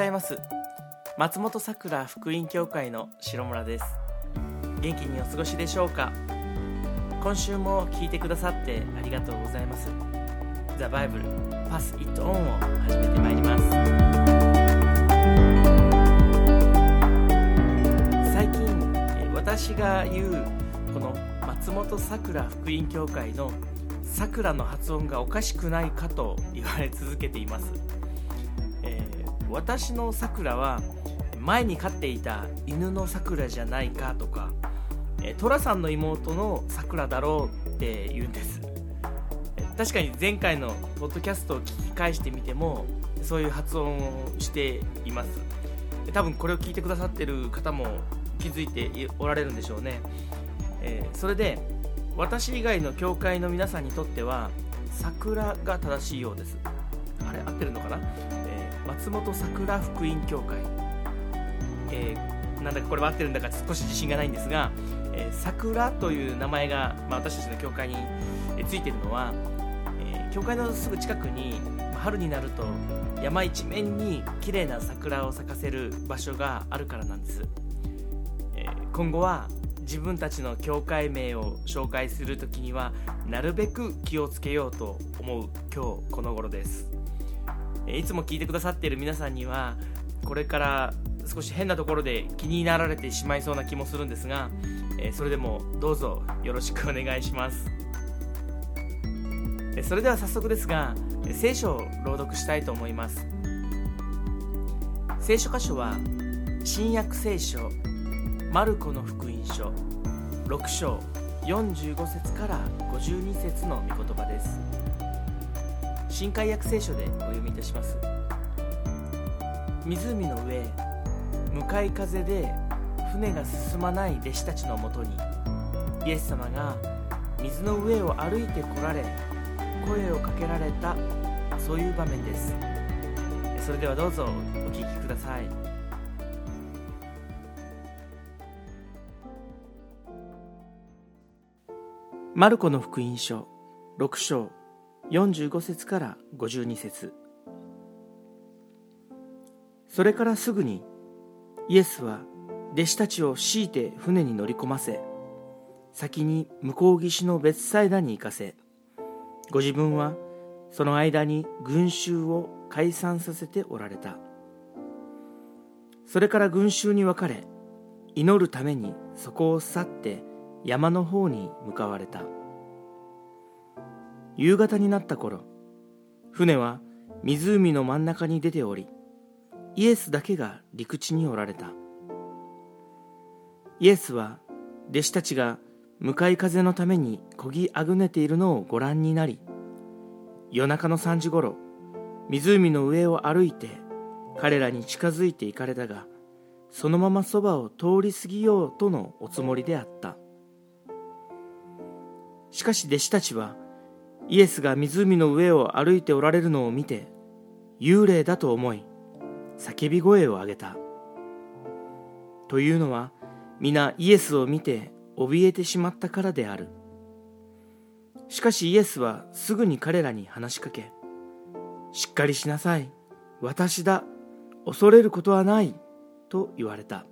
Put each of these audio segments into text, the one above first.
ざいます。松本さくら福音教会の白村です。元気にお過ごしでしょうか？今週も聞いてくださってありがとうございます。The Bible Pass It On を始めてまいります。最近え私が言うこの松本さくら福音教会のさくらの発音がおかしくないかと言われ続けています、私のさくらは前に飼っていた犬のさくらじゃないかとか寅さんの妹のさくらだろうって言うんです。確かに前回のポッドキャストを聞き返してみてもそういう発音をしています。多分これを聞いてくださってる方も気づいておられるんでしょうね、それで私以外の教会の皆さんにとっては桜が正しいようです。あれ合ってるのかな、松本桜福音教会、えーなんだかこれは合ってるんだか少し自信がないんですが、えー桜という名前が、まあ、私たちの教会についてるのは、えー教会のすぐ近くに春になると山一面に綺麗な桜を咲かせる場所があるからなんです、えー今後は自分たちの教会名を紹介するときにはなるべく気をつけようと思う今日この頃です。いつも聞いてくださっている皆さんにはこれから少し変なところで気になられてしまいそうな気もするんですが、えそれでもどうぞよろしくお願いします。それでは早速ですが聖書を朗読したいと思います。聖書箇所は新約聖書マルコの福音書6章45節から52節の御言葉です。新海約聖書でお読みいたします。湖の上向かい風で船が進まない弟子たちのもとにイエス様が水の上を歩いて来られ声をかけられたそういう場面です。それではどうぞお聞きください。マルコの福音書6章。45節から52節。それからすぐにイエスは弟子たちを強いて船に乗り込ませ先に向こう岸の別サイダに行かせご自分はその間に群衆を解散させておられた。それから群衆に分かれ祈るためにそこを去って山の方に向かわれた。夕方になった頃船は湖の真ん中に出ておりイエスだけが陸地におられた。イエスは弟子たちが向かい風のためにこぎあぐねているのをご覧になり夜中の3時ごろ湖の上を歩いて彼らに近づいて行かれたがそのままそばを通り過ぎようとのおつもりであった。しかし弟子たちはイエスが湖の上を歩いておられるのを見て幽霊だと思い叫び声を上げた。というのは皆イエスを見て怯えてしまったからである。しかしイエスはすぐに彼らに話しかけしっかりしなさい私だ恐れることはないと言われた。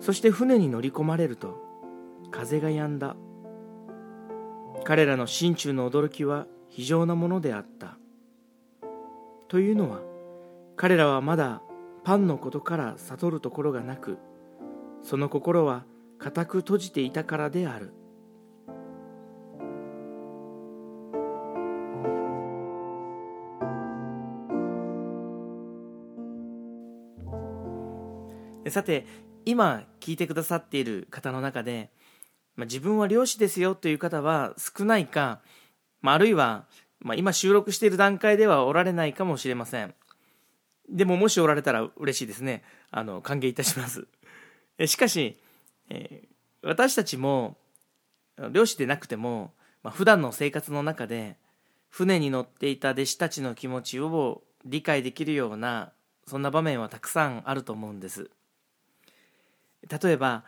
そして船に乗り込まれると風が止んだ。彼らの心中の驚きは非常なものであった。というのは彼らはまだパンのことから悟るところがなくその心は固く閉じていたからである。さて今聞いてくださっている方の中で、まあ、自分は漁師ですよという方は少ないか、まあ、あるいは、まあ、今収録している段階ではおられないかもしれません。でももしおられたら嬉しいですね。あの歓迎いたします。しかし、えー私たちも漁師でなくても、まあ、普段の生活の中で船に乗っていた弟子たちの気持ちを理解できるようなそんな場面はたくさんあると思うんです。例えば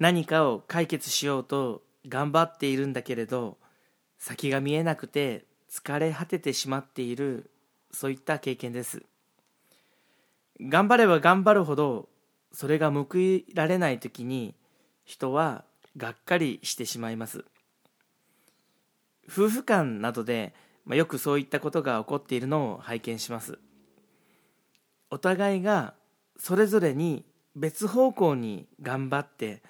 何かを解決しようと頑張っているんだけれど先が見えなくて疲れ果ててしまっているそういった経験です。頑張れば頑張るほどそれが報いられない時に人はがっかりしてしまいます。夫婦間などで、まあ、よくそういったことが起こっているのを拝見します。お互いがそれぞれに別方向に頑張って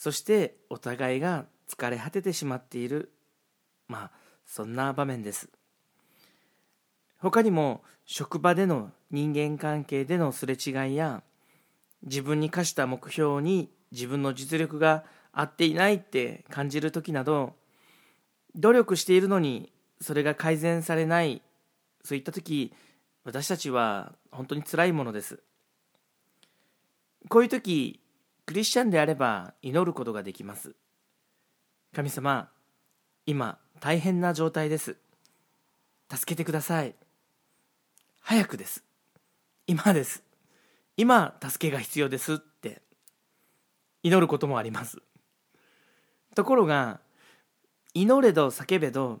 そしてお互いが疲れ果ててしまっている。まあそんな場面です。他にも職場での人間関係でのすれ違いや自分に課した目標に自分の実力が合っていないって感じる時など努力しているのにそれが改善されない。そういった時私たちは本当につらいものです。こういう時クリスチャンであれば祈ることができます。神様今大変な状態です。助けてください。早くです。今です。今助けが必要です。って祈ることもあります。ところが祈れど叫べど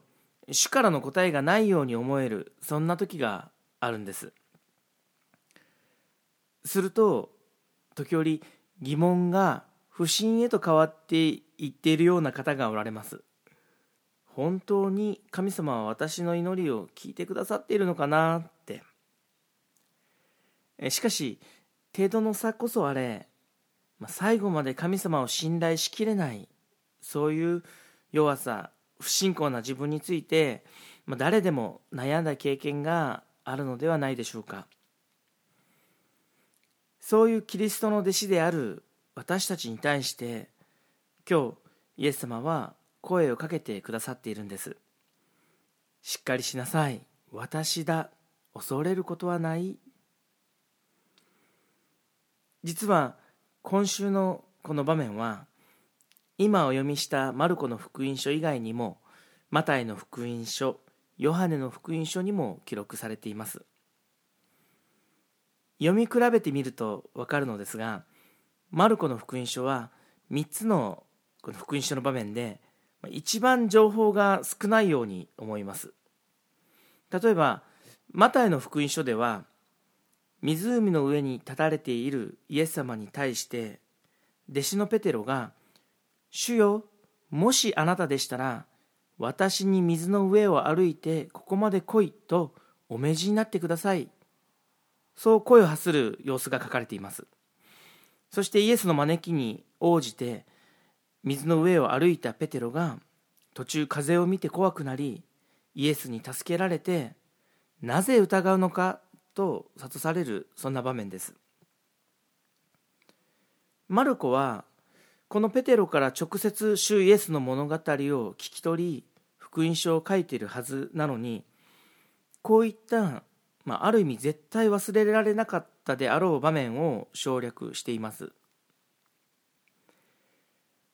主からの答えがないように思えるそんな時があるんです。すると時折疑問が不信へと変わっていっているような方がおられます。本当に神様は私の祈りを聞いてくださっているのかなって。しかし程度の差こそあれ最後まで神様を信頼しきれないそういう弱さ不信仰な自分について誰でも悩んだ経験があるのではないでしょうか。そういうキリストの弟子である私たちに対して今日イエス様は声をかけてくださっているんです。しっかりしなさい。私だ。恐れることはない。実は今週のこの場面は今お読みしたマルコの福音書以外にもマタイの福音書ヨハネの福音書にも記録されています。読み比べてみると分かるのですがマルコの福音書は3つのこの福音書の場面で一番情報が少ないように思います。例えばマタイの福音書では湖の上に立たれているイエス様に対して弟子のペテロが「主よもしあなたでしたら私に水の上を歩いてここまで来いとお命じになってください」そう声を発する様子が書かれています。そしてイエスの招きに応じて水の上を歩いたペテロが途中風を見て怖くなりイエスに助けられてなぜ疑うのかと諭されるそんな場面です。マルコはこのペテロから直接主イエスの物語を聞き取り福音書を書いているはずなのにこういった、まあ、ある意味絶対忘れられなかったであろう場面を省略しています。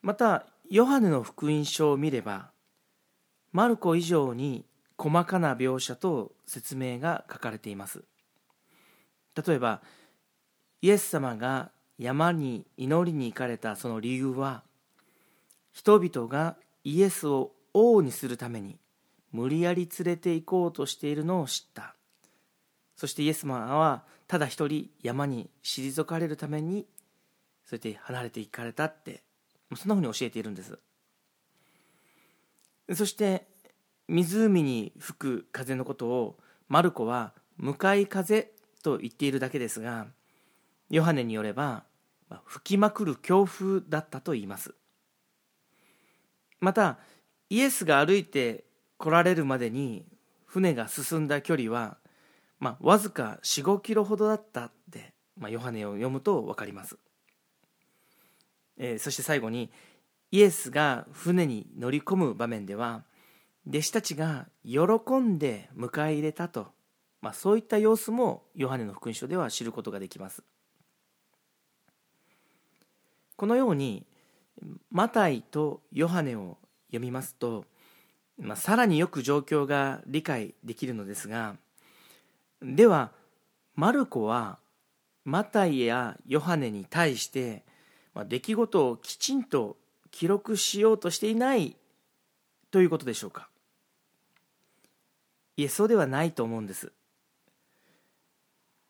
またヨハネの福音書を見ればマルコ以上に細かな描写と説明が書かれています。例えばイエス様が山に祈りに行かれたその理由は人々がイエスを王にするために無理やり連れて行こうとしているのを知った。そしてイエス様はただ一人山に退かれるためにそうやって離れて行かれたってそんなふうに教えているんです。そして湖に吹く風のことをマルコは向かい風と言っているだけですがヨハネによれば吹きまくる強風だったと言います。またイエスが歩いて来られるまでに船が進んだ距離は、まあ、わずか45キロほどだったって、まあ、ヨハネを読むと分かります。えー、そして最後にイエスが船に乗り込む場面では弟子たちが喜んで迎え入れたと、まあ、そういった様子もヨハネの福音書では知ることができます。このようにマタイとヨハネを読みますと、まあ、さらによく状況が理解できるのですがではマルコはマタイやヨハネに対してまあ、出来事をきちんと記録しようとしていないということでしょうか。いえそうではないと思うんです。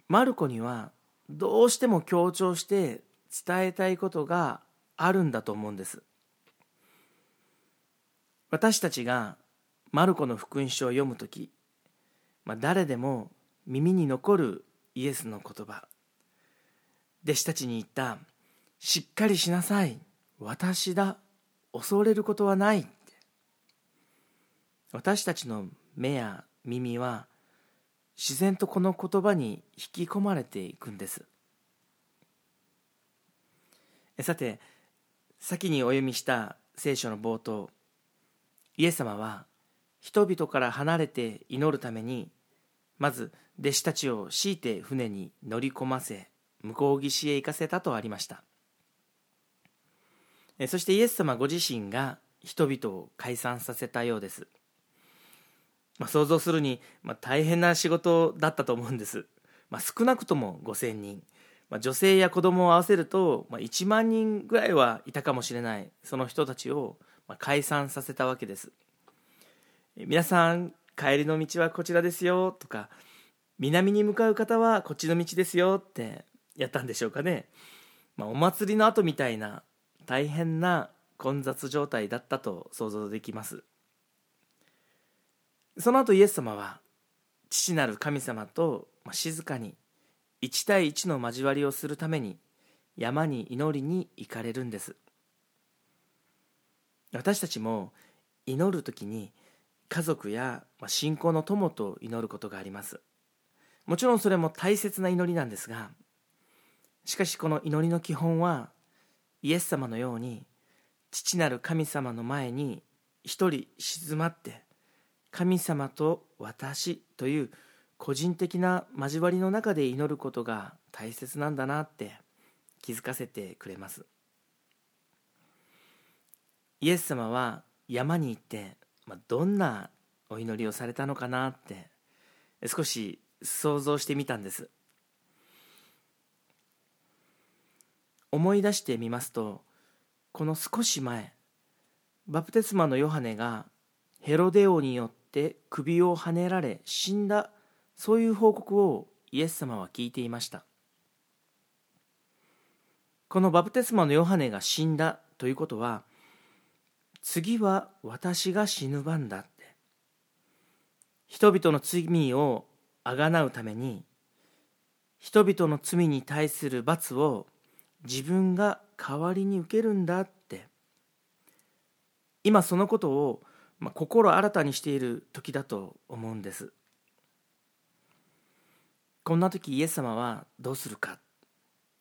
マルコにはどうしても強調して伝えたいことがあるんだと思うんです。私たちがマルコの福音書を読む時、まあ、誰でも耳に残るイエスの言葉。弟子たちに言った「しっかりしなさい。私だ。恐れることはない」私たちの目や耳は自然とこの言葉に引き込まれていくんです。さて先にお読みした聖書の冒頭イエス様は人々から離れて祈るためにまず弟子たちを強いて船に乗り込ませ向こう岸へ行かせたとありました。そしてイエス様ご自身が人々を解散させたようです。まあ、想像するに、まあ、大変な仕事だったと思うんです、まあ、少なくとも5000人、まあ、女性や子供を合わせると、まあ、1万人ぐらいはいたかもしれない。その人たちを、まあ、解散させたわけです。皆さん帰りの道はこちらですよとか南に向かう方はこっちの道ですよってやったんでしょうかね、まあ、お祭りの後みたいな大変な混雑状態だったと想像できます。その後イエス様は父なる神様と静かに1対1の交わりをするために山に祈りに行かれるんです。私たちも祈る時に家族や信仰の友と祈ることがあります。もちろんそれも大切な祈りなんですがしかしこの祈りの基本はイエス様のように父なる神様の前に一人静まって神様と私という個人的な交わりの中で祈ることが大切なんだなって気づかせてくれます。イエス様は山に行って、まあ、どんなお祈りをされたのかなって少し想像してみたんです。思い出してみますとこの少し前バプテスマのヨハネがヘロデオによって首をはねられ死んだそういう報告をイエス様は聞いていました。このバプテスマのヨハネが死んだということは次は私が死ぬ番だって。人々の罪をあがなうために人々の罪に対する罰を自分が代わりに受けるんだって。今そのことをまあ、心新たにしている時だと思うんです。こんな時イエス様はどうするか。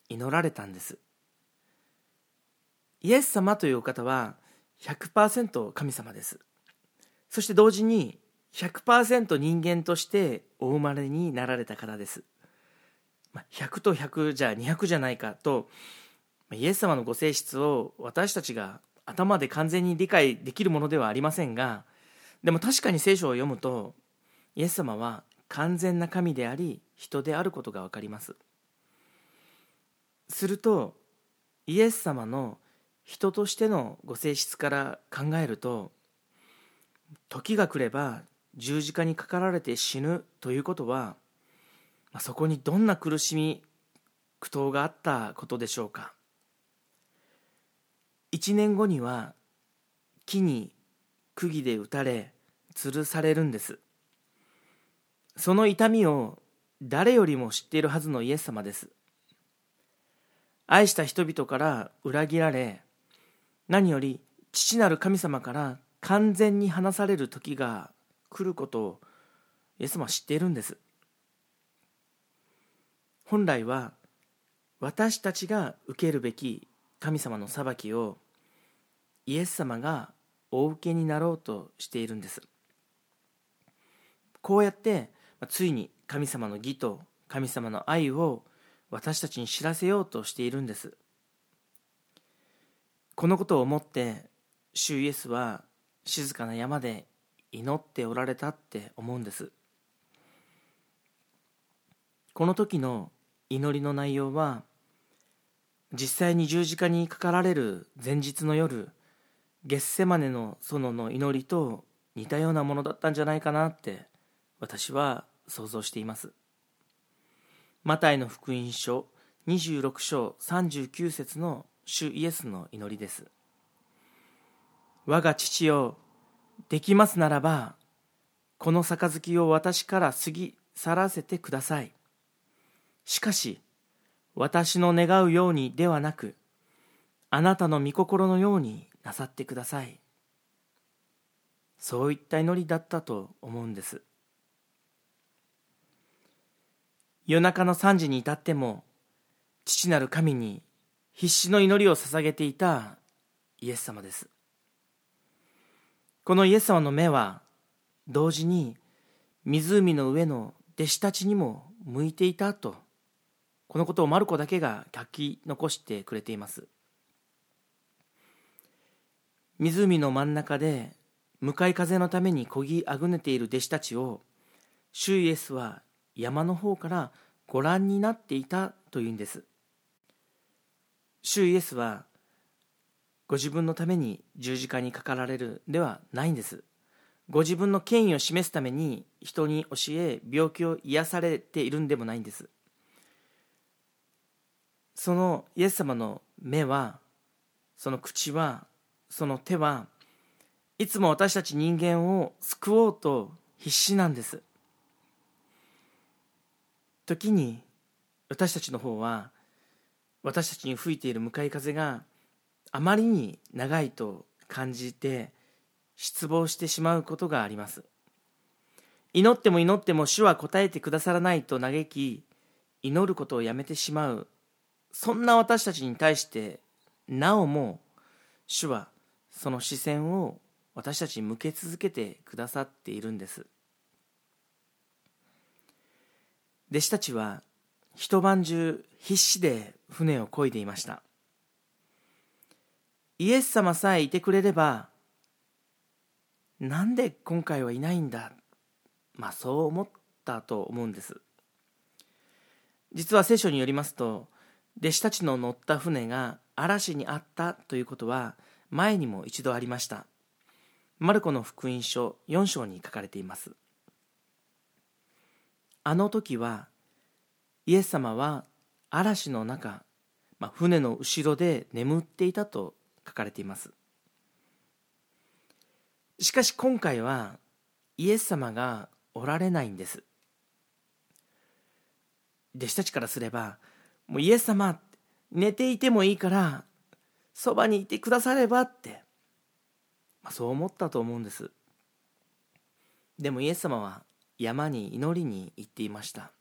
祈られたんです。イエス様というお方は100%神様です。そして同時に100%人間としてお生まれになられた方です。100と100じゃ200じゃないかとイエス様のご性質を私たちが頭で完全に理解できるものではありませんがでも確かに聖書を読むとイエス様は完全な神であり人であることが分かります。するとイエス様の人としてのご性質から考えると時が来れば十字架にかかられて死ぬということはまあそこにどんな苦しみ苦闘があったことでしょうか。1年後には木に釘で打たれ吊るされるんです。その痛みを誰よりも知っているはずのイエス様です。愛した人々から裏切られ何より父なる神様から完全に離される時が来ることをイエス様は知っているんです。本来は私たちが受けるべき神様の裁きをイエス様がお受けになろうとしているんです。こうやってついに神様の義と神様の愛を私たちに知らせようとしているんです。このことを思って主イエスは静かな山で祈っておられたって思うんです。この時の祈りの内容は実際に十字架にかかられる前日の夜ゲッセマネの園の祈りと似たようなものだったんじゃないかなって私は想像しています。マタイの福音書26章39節の主イエスの祈りです。我が父よできますならばこの杯を私から過ぎ去らせてください。しかし私の願うようにではなくあなたの御心のようになさってください。そういった祈りだったと思うんです。夜中の3時に至っても父なる神に必死の祈りを捧げていたイエス様です。このイエス様の目は同時に湖の上の弟子たちにも向いていたとこのことをマルコだけが書き残してくれています。湖の真ん中で向かい風のためにこぎあぐねている弟子たちを主イエスは山の方からご覧になっていたというんです。主イエスはご自分のために十字架にかかられるではないんです。ご自分の権威を示すために人に教え病気を癒されているんでもないんです。そのイエス様の目はその口はその手はいつも私たち人間を救おうと必死なんです。時に私たちの方は私たちに吹いている向かい風があまりに長いと感じて失望してしまうことがあります。祈っても祈っても主は答えてくださらないと嘆き祈ることをやめてしまう。そんな私たちに対してなおも主はその視線を私たちに向け続けてくださっているんです。弟子たちは一晩中必死で船を漕いでいました。イエス様さえいてくれればなんで今回はいないんだ？まあそう思ったと思うんです。実は聖書によりますと弟子たちの乗った船が嵐にあったということは前にも一度ありました。マルコの福音書4章に書かれています。あの時はイエス様は嵐の中、まあ、船の後ろで眠っていたとかれています。しかし今回はイエス様がおられないんです。弟子たちからすればもうイエス様寝ていてもいいからそばにいてくださればってまあ、そう思ったと思うんです。でもイエス様は山に祈りに行っていました。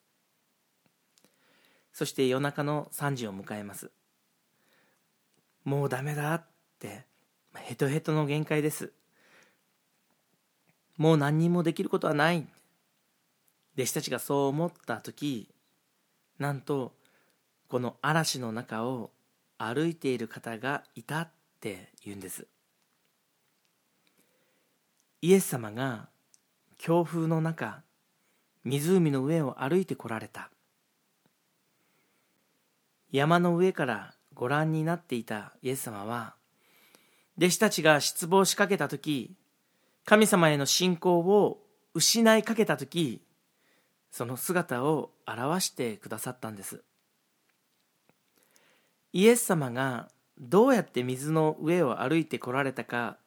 そして夜中の3時を迎えます。もうダメだってヘトヘトの限界です。もう何にもできることはない。弟子たちがそう思った時なんとこの嵐の中を歩いている方がいたって言うんです。イエス様が強風の中湖の上を歩いてこられた。山の上からご覧になっていたイエス様は弟子たちが失望しかけた時神様への信仰を失いかけた時その姿を表してくださったんです。イエス様がどうやって水の上を歩いてこられたか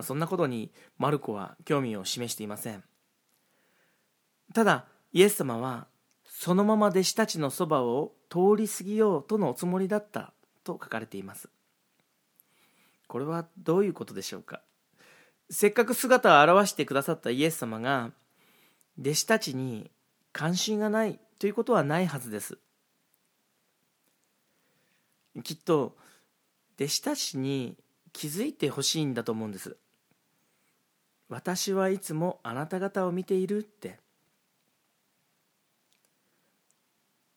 そんなことにマルコは興味を示していません。ただイエス様はそのまま弟子たちのそばを通り過ぎようとのおつもりだったと書かれています。これはどういうことでしょうか？せっかく姿を現してくださったイエス様が弟子たちに関心がないということはないはずです。きっと弟子たちに気づいてほしいんだと思うんです。私はいつもあなた方を見ているって。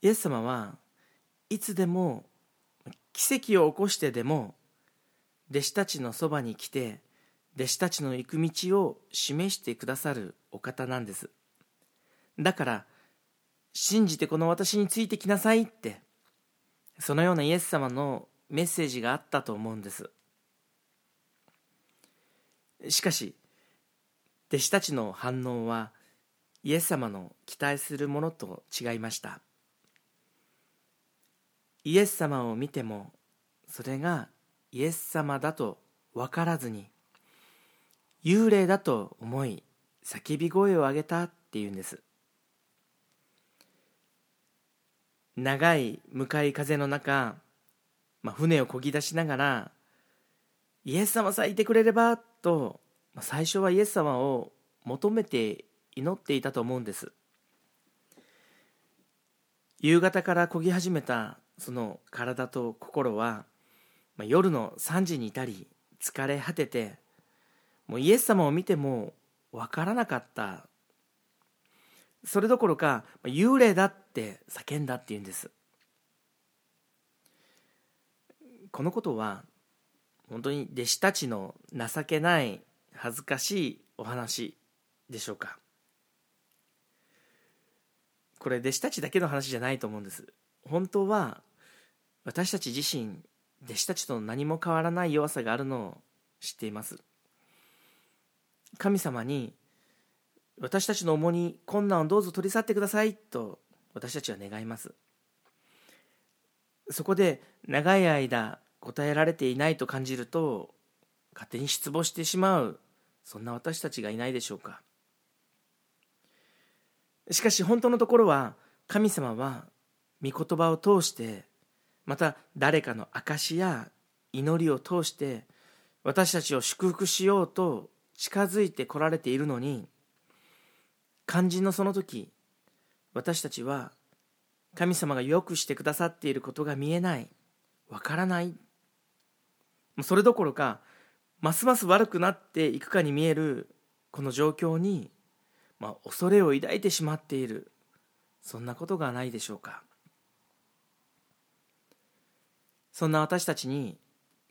イエス様はいつでも奇跡を起こしてでも弟子たちのそばに来て弟子たちの行く道を示してくださるお方なんです。だから信じてこの私についてきなさいってそのようなイエス様のメッセージがあったと思うんです。しかし弟子たちの反応はイエス様の期待するものと違いました。イエス様を見てもそれがイエス様だと分からずに幽霊だと思い叫び声を上げたっていうんです。長い向かい風の中、まあ、船をこぎ出しながらイエス様さえいてくれればと、まあ、最初はイエス様を求めて祈っていたと思うんです。夕方からこぎ始めたその体と心は、まあ、夜の3時にいたり疲れ果ててもうイエス様を見ても分からなかった。それどころか幽霊だって叫んだっていうんです。このことは本当に弟子たちの情けない恥ずかしいお話でしょうか。これ弟子たちだけの話じゃないと思うんです。本当は私たち自身弟子たちと何も変わらない弱さがあるのを知っています。神様に私たちの重荷困難をどうぞ取り去ってくださいと私たちは願います。そこで長い間答えられていないと感じると勝手に失望してしまうそんな私たちがいないでしょうか。しかし本当のところは神様は御言葉を通してまた誰かの証や祈りを通して私たちを祝福しようと近づいてこられているのに肝心のその時私たちは神様がよくしてくださっていることが見えない。わからない。それどころかますます悪くなっていくかに見えるこの状況に、まあ、恐れを抱いてしまっている。そんなことがないでしょうか。そんな私たちに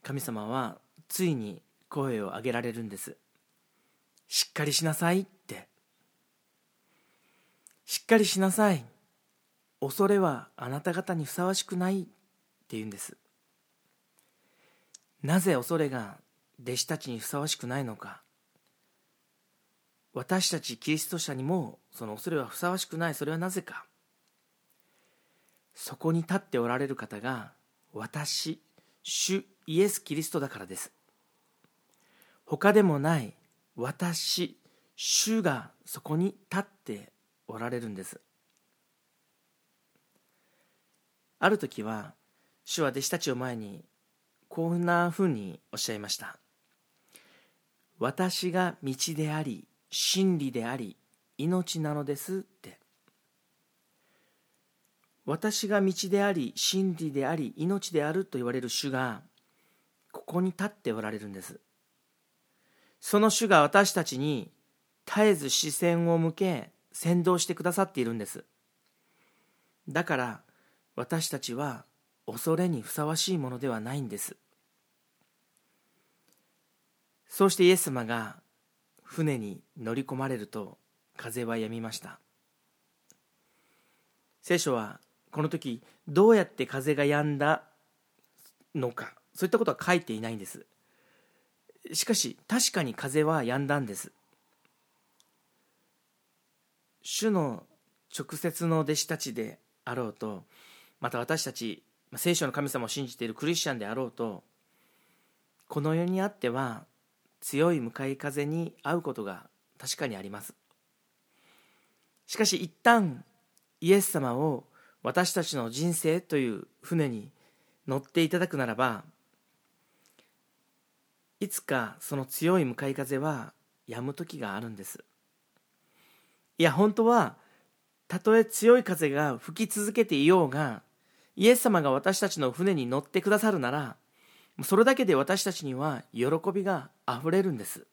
神様はついに声を上げられるんです。しっかりしなさいって。しっかりしなさい。恐れはあなた方にふさわしくないって言うんです。なぜ恐れが弟子たちにふさわしくないのか。私たちキリスト者にもその恐れはふさわしくない。それはなぜか。そこに立っておられる方が私主イエス・キリストだからです。他でもない私主がそこに立っておられるんです。ある時は主は弟子たちを前にこんなふうにおっしゃいました。私が道であり真理であり命なのですって。私が道であり真理であり命であると言われる主がここに立っておられるんです。その主が私たちに絶えず視線を向け先導してくださっているんです。だから私たちは恐れにふさわしいものではないんです。そうしてイエス様が船に乗り込まれると風は止みました。聖書はこの時どうやって風が止んだのか。そういったことは書いていないんです。しかし確かに風は止んだんです。主の直接の弟子たちであろうとまた私たち聖書の神様を信じているクリスチャンであろうとこの世にあっては強い向かい風に遭うことが確かにあります。しかし一旦イエス様を私たちの人生という船に乗っていただくならばいつかその強い向かい風は止む時があるんです。いや本当はたとえ強い風が吹き続けていようがイエス様が私たちの船に乗ってくださるならそれだけで私たちには喜びがあふれるんです。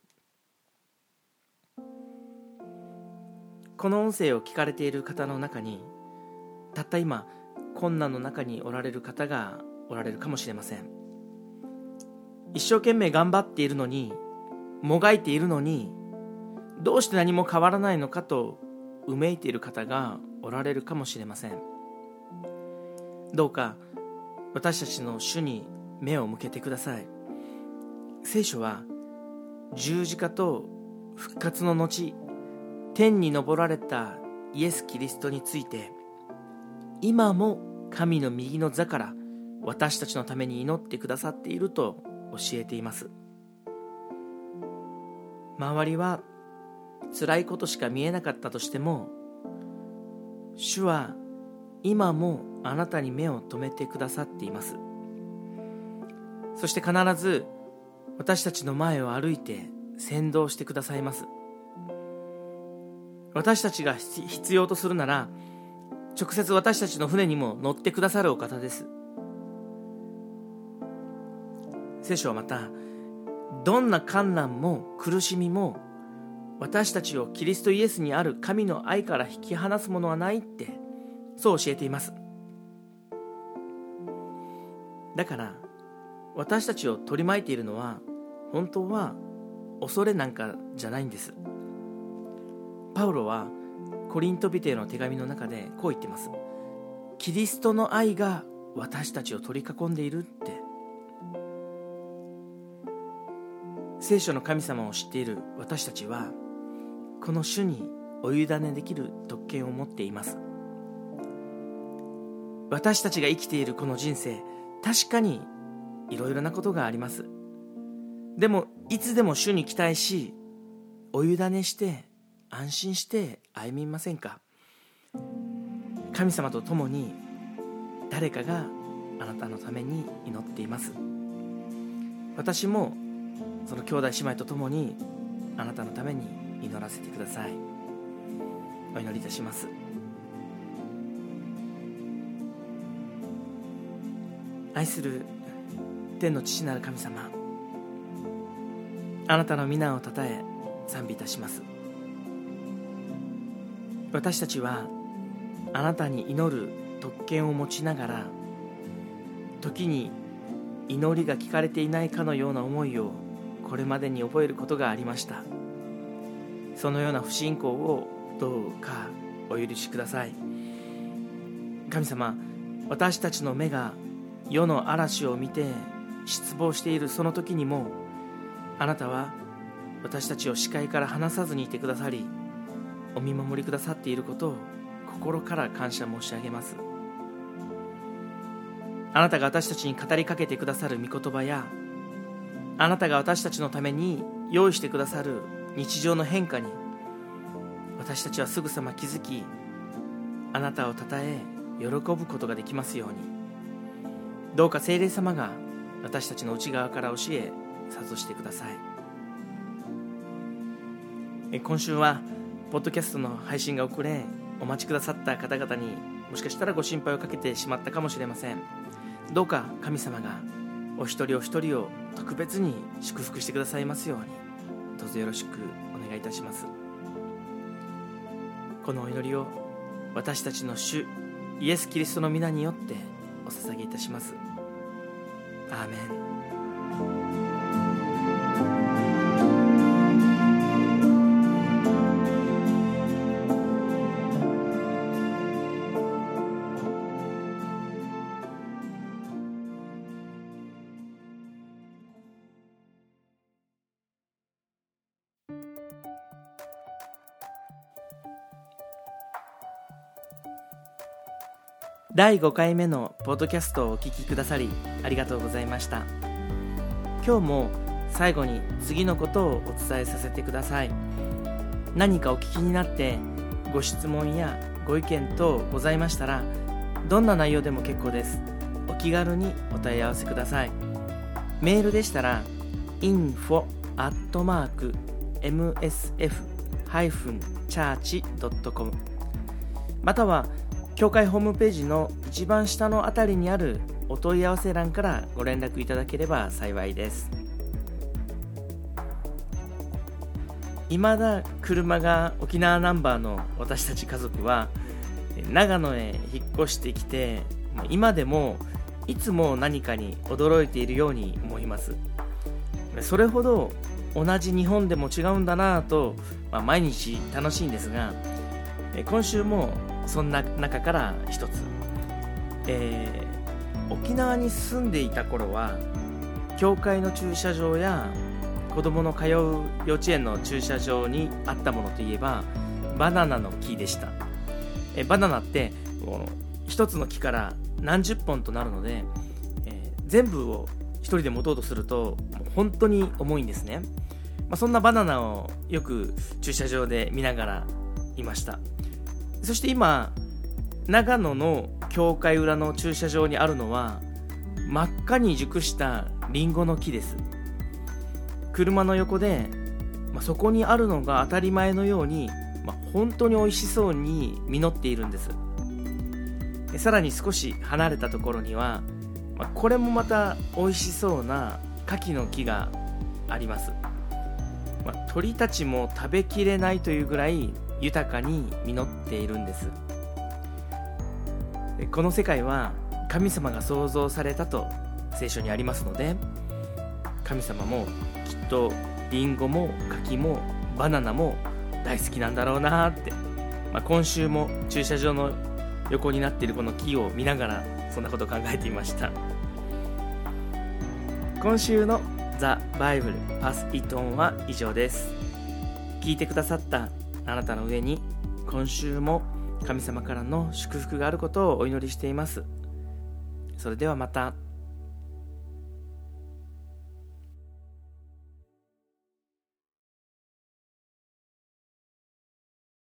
この音声を聞かれている方の中にたった今困難の中におられる方がおられるかもしれません。一生懸命頑張っているのにもがいているのにどうして何も変わらないのかとうめいている方がおられるかもしれません。どうか私たちの主に目を向けてください。聖書は十字架と復活の後天に昇られたイエス・キリストについて今も神の右の座から私たちのために祈ってくださっていると教えています。周りは辛いことしか見えなかったとしても主は今もあなたに目を留めてくださっています。そして必ず私たちの前を歩いて先導してくださいます。私たちが必要とするなら直接私たちの船にも乗ってくださるお方です。聖書はまたどんな困難も苦しみも私たちをキリストイエスにある神の愛から引き離すものはないってそう教えています。だから私たちを取り巻いているのは本当は恐れなんかじゃないんです。パウロはコリントビテの手紙の中でこう言ってます。キリストの愛が私たちを取り囲んでいるって。聖書の神様を知っている私たちはこの主にお委ねできる特権を持っています。私たちが生きているこの人生確かにいろいろなことがあります。でもいつでも主に期待しお委ねして安心して歩みませんか？神様と共に誰かがあなたのために祈っています。私もその兄弟姉妹と共にあなたのために祈らせてください。お祈りいたします。愛する天の父なる神様あなたの皆をたたえ賛美いたします。私たちはあなたに祈る特権を持ちながら時に祈りが聞かれていないかのような思いをこれまでに覚えることがありました。そのような不信仰をどうかお許しください。神様私たちの目が世の嵐を見て失望しているその時にもあなたは私たちを視界から離さずにいてくださりお見守りくださっていることを心から感謝申し上げます。あなたが私たちに語りかけてくださる御言葉やあなたが私たちのために用意してくださる日常の変化に私たちはすぐさま気づきあなたをたたえ喜ぶことができますように。どうか聖霊様が私たちの内側から教え諭してください。今週はポッドキャストの配信が遅れお待ちくださった方々にもしかしたらご心配をかけてしまったかもしれません。どうか神様がお一人お一人を特別に祝福してくださいますようにどうぞよろしくお願いいたします。このお祈りを私たちの主イエス・キリストの皆によってお捧げいたします。アーメン。第5回目のポッドキャストをお聴きくださりありがとうございました。今日も最後に次のことをお伝えさせてください。何かお聞きになってご質問やご意見等ございましたらどんな内容でも結構です。お気軽にお問い合わせください。メールでしたら info.msf-church.com または教会ホームページの一番下のあたりにあるお問い合わせ欄からご連絡いただければ幸いです。未だ車が沖縄ナンバーの私たち家族は長野へ引っ越してきて今でもいつも何かに驚いているように思います。それほど同じ日本でも違うんだなぁと、まあ、毎日楽しいんですが今週もそんな中から一つ、えー、沖縄に住んでいた頃は教会の駐車場や子供の通う幼稚園の駐車場にあったものといえばバナナの木でした。えバナナって一つの木から何十本となるのでえ全部を1人で持とうとするともう本当に重いんですね、まあ、そんなバナナをよく駐車場で見ながらいました。そして今長野の教会裏の駐車場にあるのは真っ赤に熟したリンゴの木です。車の横で、まあ、そこにあるのが当たり前のように、まあ、本当に美味しそうに実っているんです。さらに少し離れたところには、まあ、これもまた美味しそうな牡蠣の木があります、ま、鳥たちも食べきれないというぐらい豊かに実っているんです。この世界は神様が創造されたと聖書にありますので神様もきっとリンゴも柿もバナナも大好きなんだろうなって、まあ、今週も駐車場の横になっているこの木を見ながらそんなことを考えていました。今週の「ザ・バイブルパス・イトン」は以上です。聞いてくださったあなたの上に今週も神様からの祝福があることをお祈りしていますそれではまた。